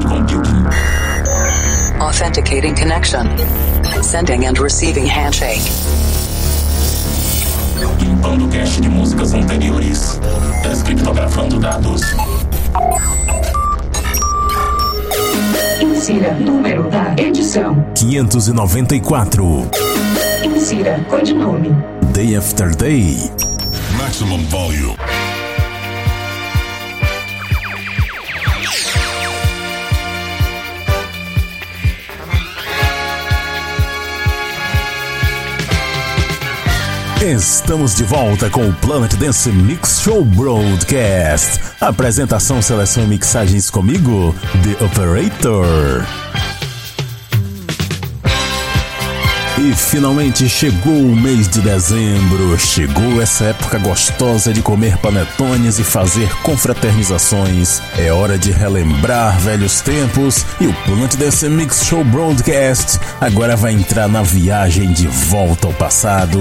cloud computing. Authenticating connection. Sending and receiving handshake. Limpando cache de músicas anteriores. Descriptografando dados. Insira número da edição. 594. Insira codinome. Day After Day. Maximum volume. Estamos de volta com o Planet Dance Mix Show Broadcast. Apresentação, seleção e mixagens comigo, The Operator. E finalmente chegou o mês de dezembro, chegou essa época gostosa de comer panetones e fazer confraternizações. É hora de relembrar velhos tempos e o Plant Dance Mix Show Broadcast agora vai entrar na viagem de volta ao passado.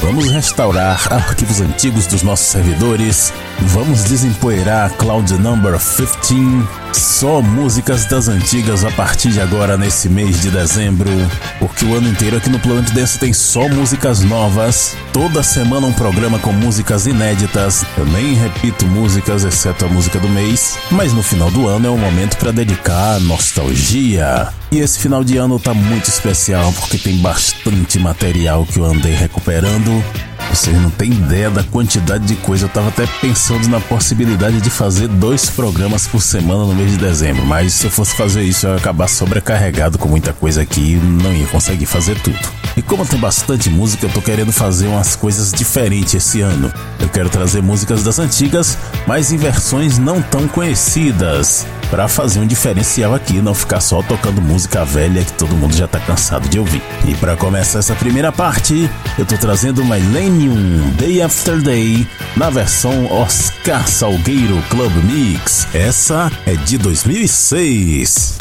Vamos restaurar arquivos antigos dos nossos servidores. Vamos desempoeirar Cloud Number 15. Só músicas das antigas a partir de agora nesse mês de dezembro. Porque o ano inteiro aqui no Planet Dance tem só músicas novas. Toda semana um programa com músicas inéditas. Eu nem repito músicas, exceto a música do mês. Mas no final do ano é um momento para dedicar nostalgia. E esse final de ano tá muito especial porque tem bastante material que eu andei recuperando. Vocês não têm ideia da quantidade de coisa. Eu tava até pensando na possibilidade de fazer dois programas por semana no mês de dezembro. Mas se eu fosse fazer isso, eu ia acabar sobrecarregado com muita coisa aqui e não ia conseguir fazer tudo. E como tem bastante música, eu tô querendo fazer umas coisas diferentes esse ano. Eu quero trazer músicas das antigas, mas em versões não tão conhecidas. Para fazer um diferencial aqui, não ficar só tocando música velha que todo mundo já tá cansado de ouvir. E para começar essa primeira parte, eu tô trazendo Millennium Day After Day na versão Oscar Salgueiro Club Mix. Essa é de 2006.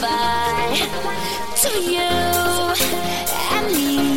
Goodbye to you and me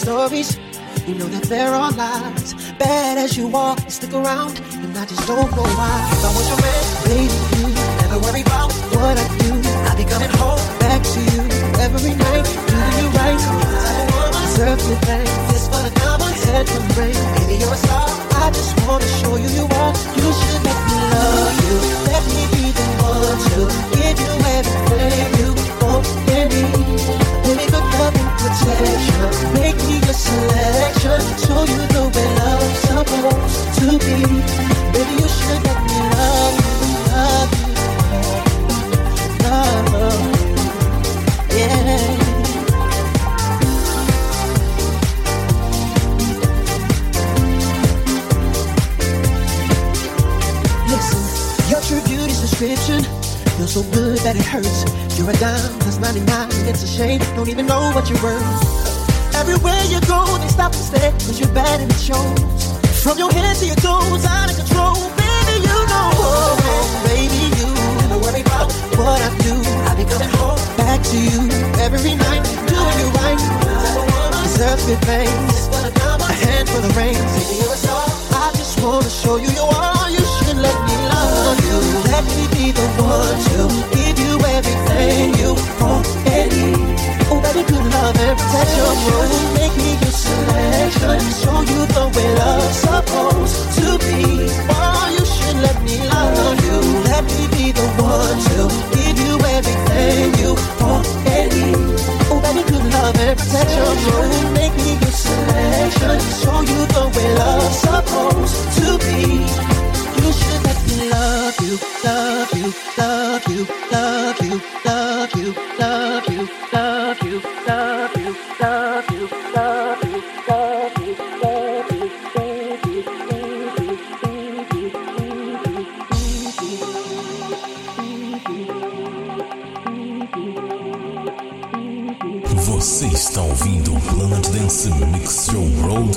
stories. You know that there are lies. Bad as you are, you stick around, and I just don't know why. If I was your man, baby, you never worry about what I do. I'll be coming home back to you every night, doing you right. I don't wanna deserve to thank this for the diamonds head from rain. Baby, you're a star. I just wanna show you you are. You should let me love you. Let me be the one to give you everything you want and need. Baby, good love and protection. Me your selection. Show you the way love's supposed to be. Baby, you should let me love you, love you, love. Yeah. Listen, your true beauty's description. You're so good that it hurts. You're a dime that's plus 99. It's a shame. Don't even know what you're worth. Everywhere you go, they stop and stare. Cause you're bad and it shows. From your head to your toes, out of control. Baby, you know. Oh, baby, you never worry about what I do. I'll be coming home back to you every night, doing you right. Deserve good things, a hand for the rain. I just wanna show you you are. You should let me love you. Let me be the one to give you everything you want and need. Baby, good love and protection. Make me your selection. Show you the way love's supposed to be. Oh, you should let me love you. Let me be the one to give you everything you want and need. Oh, baby, good love and protection. Make me your selection. Show you the way love's supposed to be. You should let me love you, love you, love you, love you, love you, love you, love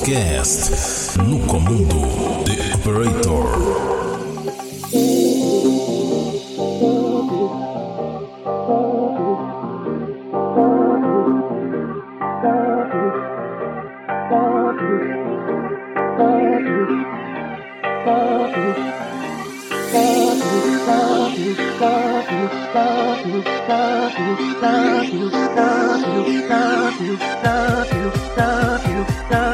Podcast no comando The Operator. stop you, stop you, stop you, stop you, stop you, stop you.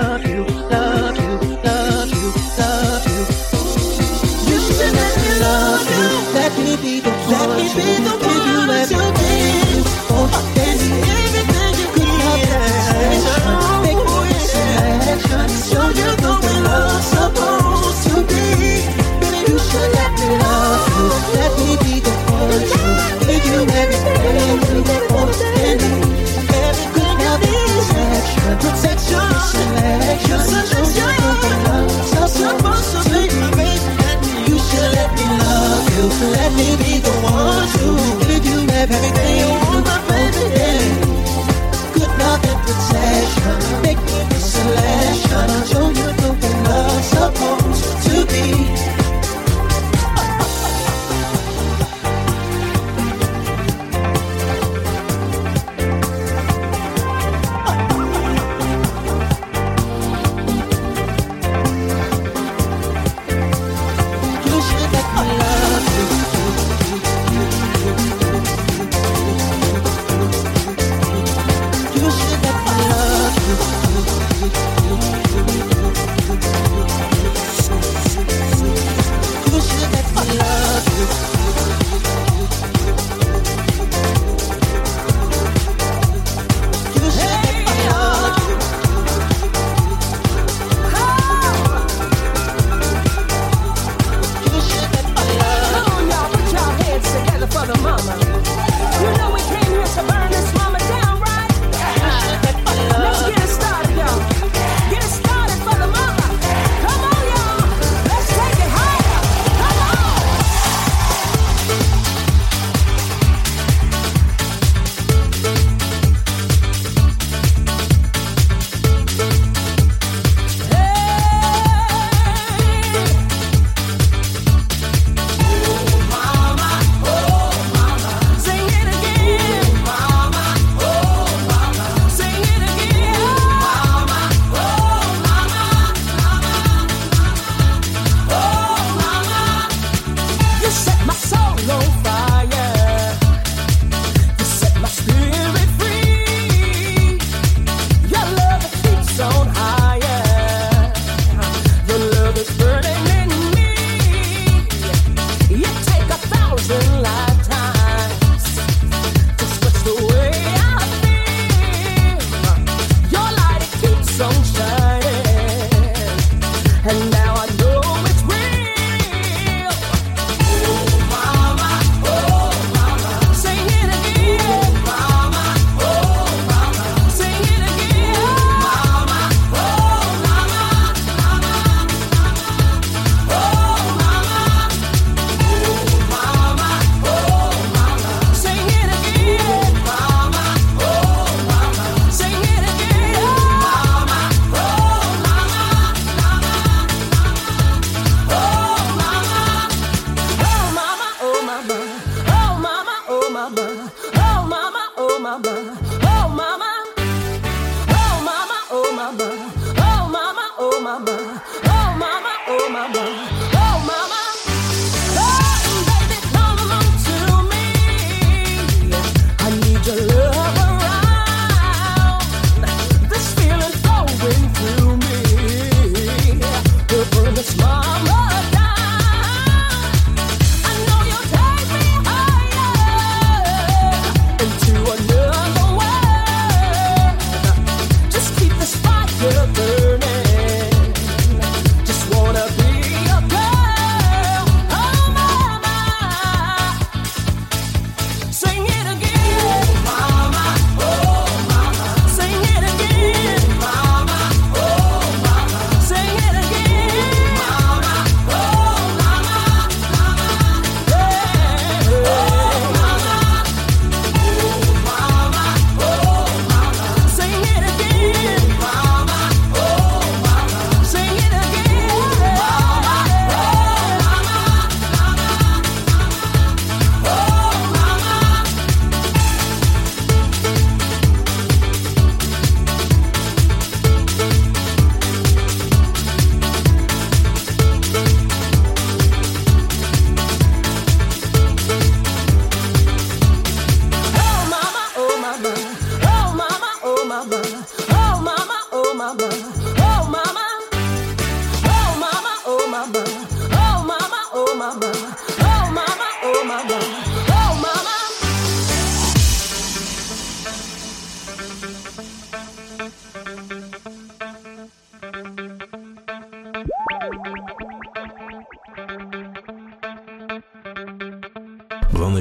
my mind.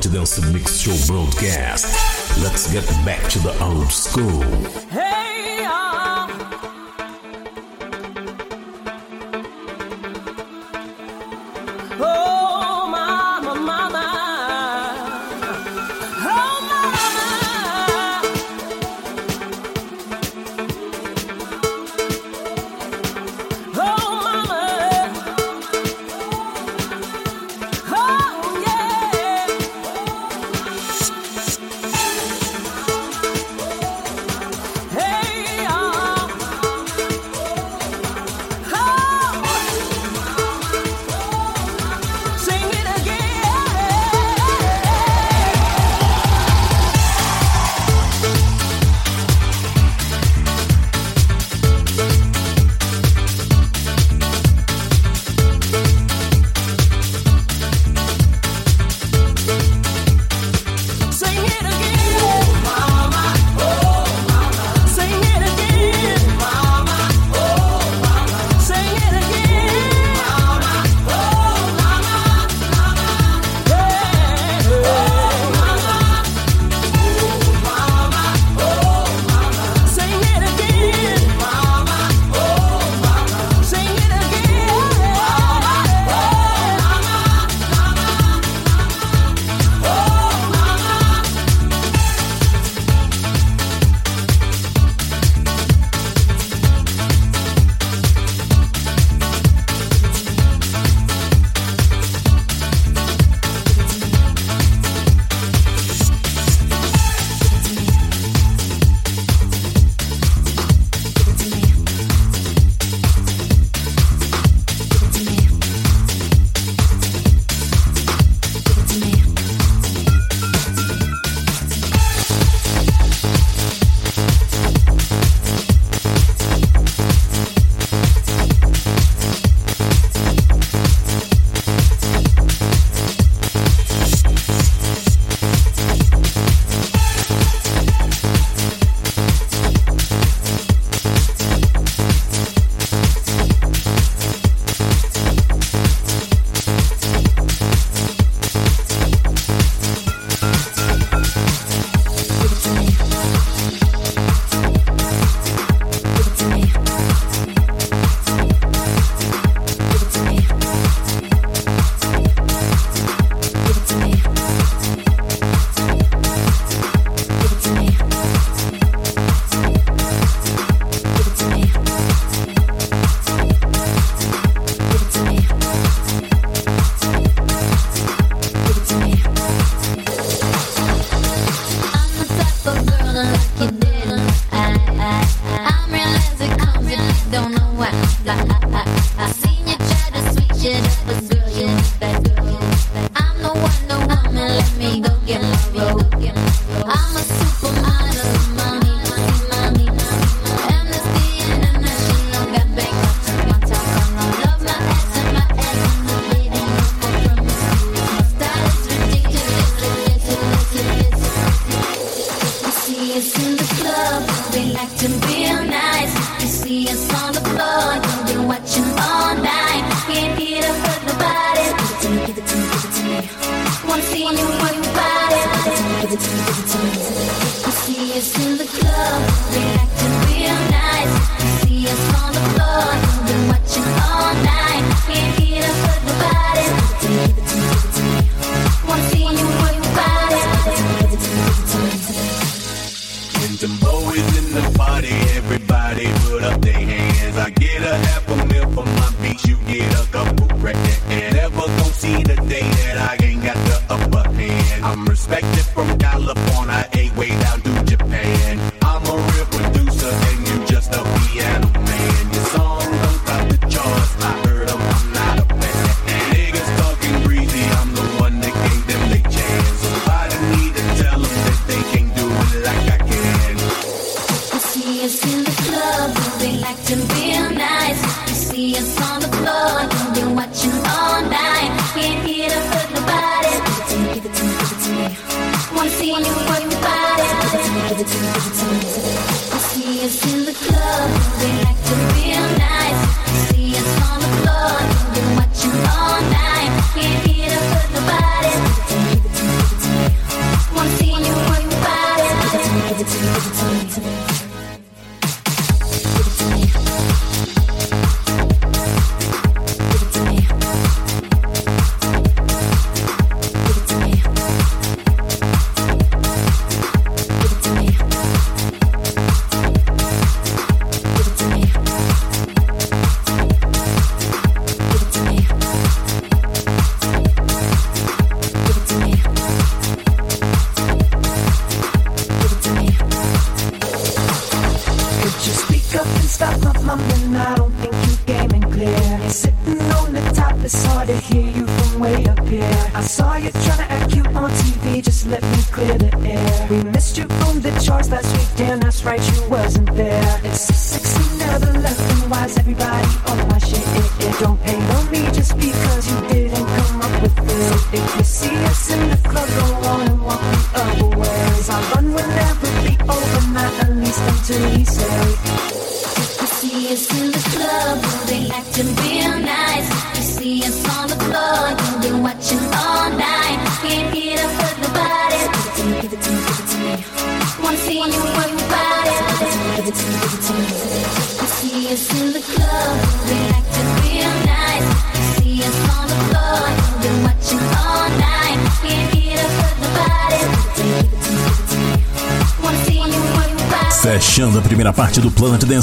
to the awesome mix show broadcast. Let's get back to the old school. Hey!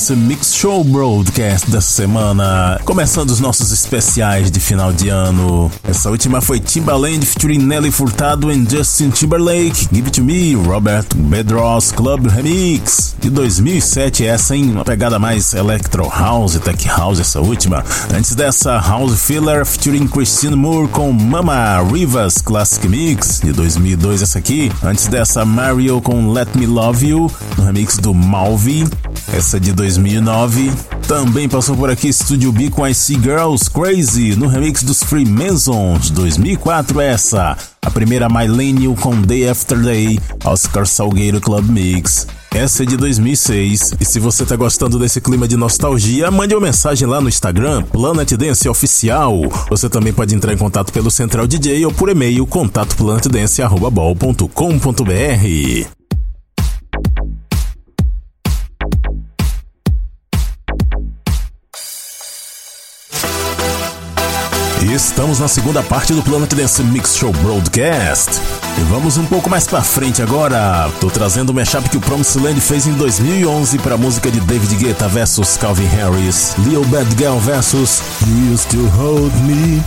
esse Mix Show Broadcast dessa semana. Começando os nossos especiais de final de ano. Essa última foi Timbaland featuring Nelly Furtado e Justin Timberlake. Give It To Me, Robert Bedros Club Remix. De 2007, essa em uma pegada mais electro house, tech house, essa última. Antes dessa, House Filler featuring Christine Moore com Mama Rivas Classic Mix. De 2002, essa aqui. Antes dessa, Mario com Let Me Love You, no remix do Malvi. Essa de 2009. Também passou por aqui Studio B com IC Girls Crazy, no remix dos Freemasons, 2004 é essa. A primeira Millennial com Day After Day, Oscar Salgueiro Club Mix. Essa é de 2006. E se você tá gostando desse clima de nostalgia, mande uma mensagem lá no Instagram, Planet Dance Oficial. Você também pode entrar em contato pelo Central DJ ou por e-mail contatoplanetdance.com.br. Estamos na segunda parte do Planet Dance Mix Show Broadcast. E vamos um pouco mais para frente agora. Tô trazendo o mashup que o Promised Land fez em 2011 para música de David Guetta versus Calvin Harris, Lil Bad Girl versus You Used to Hold Me.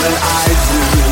that I do.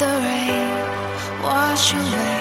the rain wash away.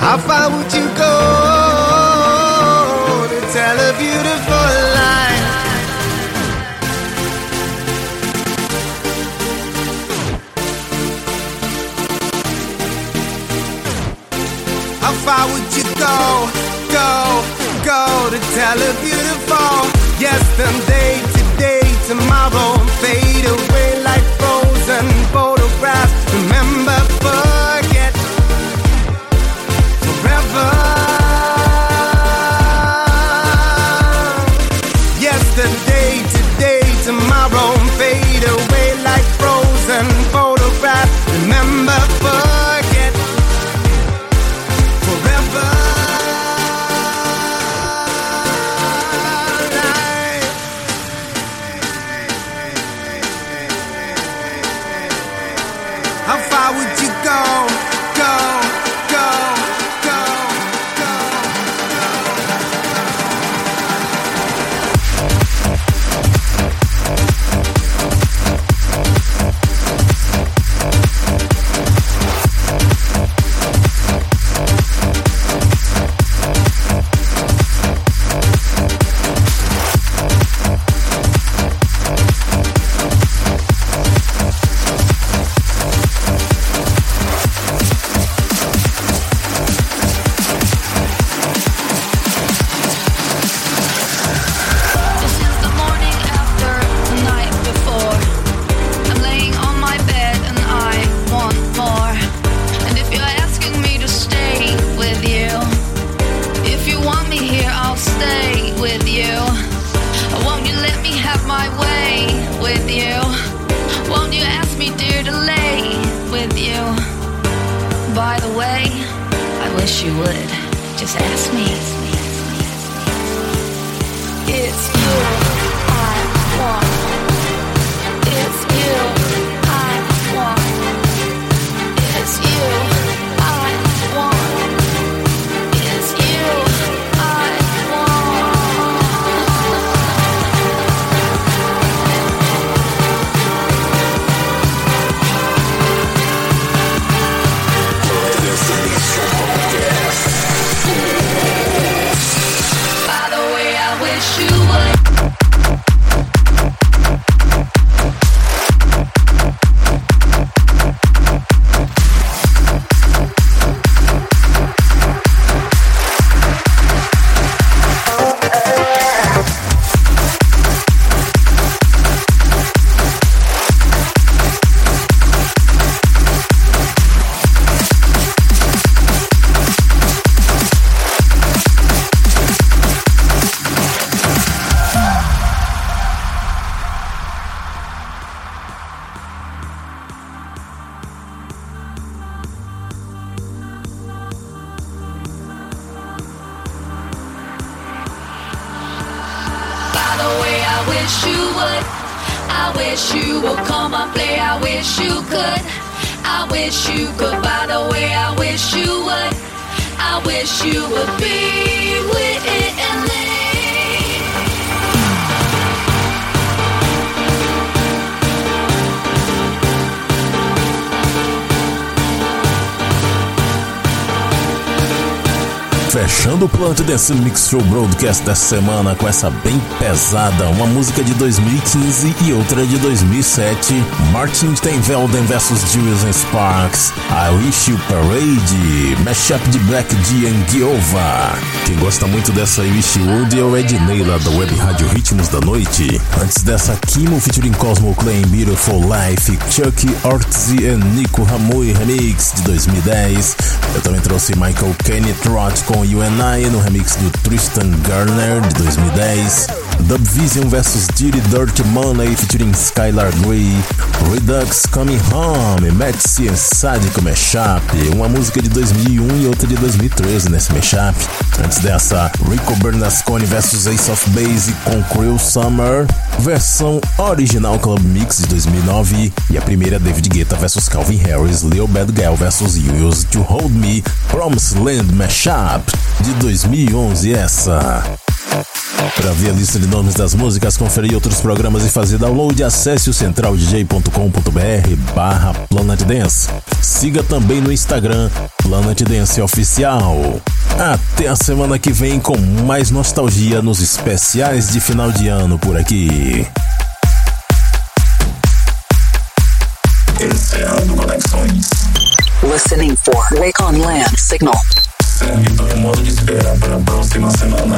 How far would you go to tell a beautiful lie? How far would you go, go, go to tell a beautiful yesterday, today, tomorrow fade away? you would. Just ask me. Fechando o Plant Dance Mix Show Broadcast dessa semana com essa bem pesada, uma música de 2015 e outra de 2007, Martin Steinvelden vs Julius Sparks, I Wish You Parade, mashup de Black D and Giova. Quem gosta muito dessa I Wish You Would é o Ed da Web Rádio Ritmos da Noite. Antes dessa, Kimo featuring Cosmo Clay Beautiful Life, Chuck Ortzi e Nico Ramui Remix de 2010. Eu também trouxe Michael Kenneth Roth com You and I no remix do Tristan Garner de 2010. Dubvision vs Dirty Dirty Money featuring Skylar Grey, Redux Coming Home, Maxi and Sadico Mashup, uma música de 2001 e outra de 2013 nesse mashup. Antes dessa, Rico Bernasconi vs Ace of Base com Cruel Summer, versão original Club Mix de 2009 e a primeira David Guetta vs Calvin Harris, Leo Bad Girl vs You Used to Hold Me, Promised Land Mashup de 2011 essa. Para ver a lista de nomes das músicas, conferir outros programas e fazer download, acesse o centraldj.com.br barra Planet Dance. Siga também no Instagram Planet Dance Oficial. Até a semana que vem com mais nostalgia nos especiais de final de ano por aqui. Encerrando conexões. Listening for Wake on Land signal. Sangue tá com modo de esperar pra próxima semana.